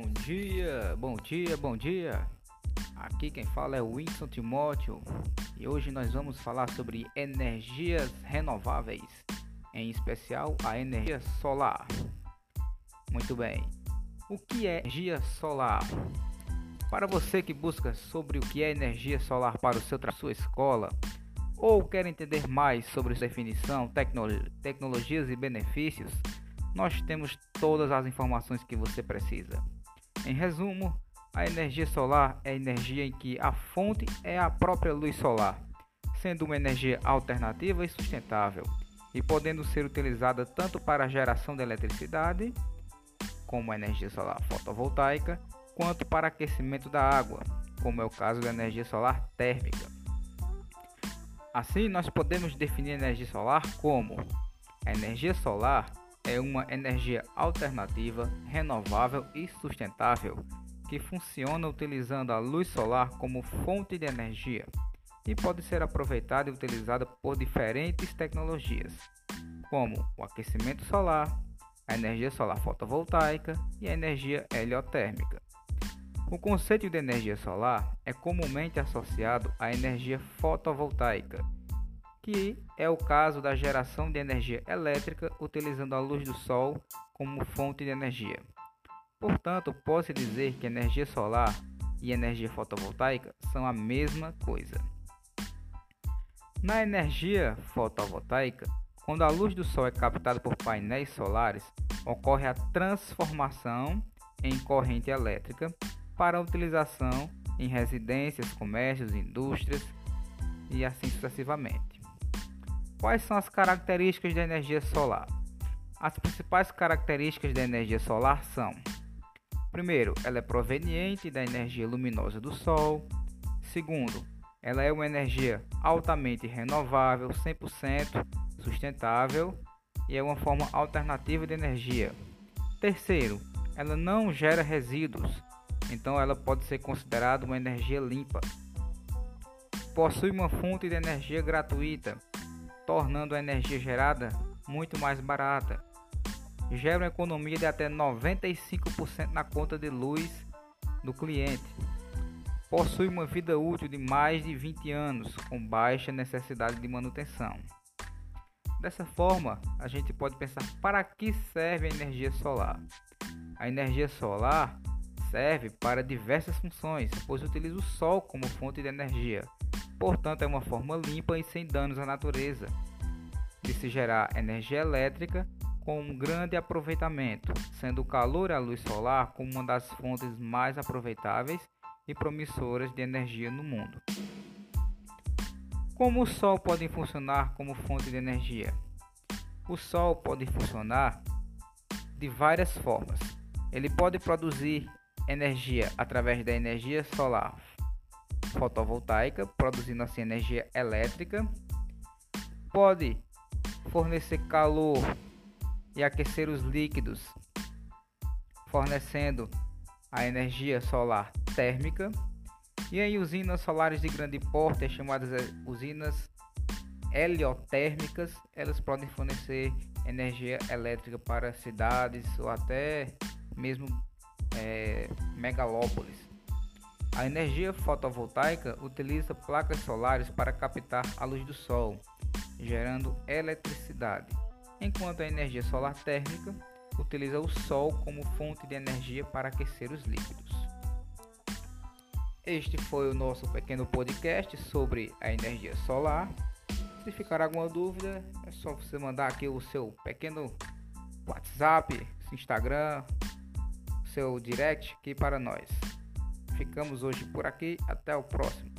Bom dia, bom dia, bom dia. Aqui quem fala é o Winston Timóteo e hoje nós vamos falar sobre energias renováveis, em especial a energia solar. Muito bem. O que é energia solar? Para você que busca sobre o que é energia solar para o seu sua escola ou quer entender mais sobre sua definição, tecno tecnologias e benefícios, nós temos todas as informações que você precisa. Em resumo, a energia solar é a energia em que a fonte é a própria luz solar, sendo uma energia alternativa e sustentável, e podendo ser utilizada tanto para a geração de eletricidade, como a energia solar fotovoltaica, quanto para aquecimento da água, como é o caso da energia solar térmica. Assim, nós podemos definir a energia solar como a energia solar é uma energia alternativa, renovável e sustentável que funciona utilizando a luz solar como fonte de energia e pode ser aproveitada e utilizada por diferentes tecnologias, como o aquecimento solar, a energia solar fotovoltaica e a energia heliotérmica. O conceito de energia solar é comumente associado à energia fotovoltaica que é o caso da geração de energia elétrica utilizando a luz do sol como fonte de energia. Portanto, pode-se dizer que energia solar e energia fotovoltaica são a mesma coisa. Na energia fotovoltaica, quando a luz do sol é captada por painéis solares, ocorre a transformação em corrente elétrica para utilização em residências, comércios, indústrias e assim sucessivamente. Quais são as características da energia solar? As principais características da energia solar são: primeiro, ela é proveniente da energia luminosa do Sol. Segundo, ela é uma energia altamente renovável, 100% sustentável e é uma forma alternativa de energia. Terceiro, ela não gera resíduos, então ela pode ser considerada uma energia limpa. Possui uma fonte de energia gratuita, tornando a energia gerada muito mais barata. Gera uma economia de até 95% na conta de luz do cliente. Possui uma vida útil de mais de 20 anos, com baixa necessidade de manutenção. Dessa forma, a gente pode pensar para que serve a energia solar. A energia solar serve para diversas funções, pois utiliza o Sol como fonte de energia, Portanto, é uma forma limpa e sem danos à natureza de se gerar energia elétrica com um grande aproveitamento, sendo o calor e a luz solar como uma das fontes mais aproveitáveis e promissoras de energia no mundo. Como o Sol pode funcionar como fonte de energia? O Sol pode funcionar de várias formas. Ele pode produzir energia através da energia solar fotovoltaica, produzindo assim energia elétrica. Pode fornecer calor e aquecer os líquidos, fornecendo a energia solar térmica. E em usinas solares de grande porte, chamadas usinas heliotérmicas, elas podem fornecer energia elétrica para cidades ou até mesmo é, megalópolis. A energia fotovoltaica utiliza placas solares para captar a luz do sol, gerando eletricidade, enquanto a energia solar térmica utiliza o sol como fonte de energia para aquecer os líquidos. Este foi o nosso pequeno podcast sobre a energia solar. Se ficar alguma dúvida, é só você mandar aqui o seu pequeno WhatsApp, Instagram, seu direct aqui para nós. Ficamos hoje por aqui. Até o próximo.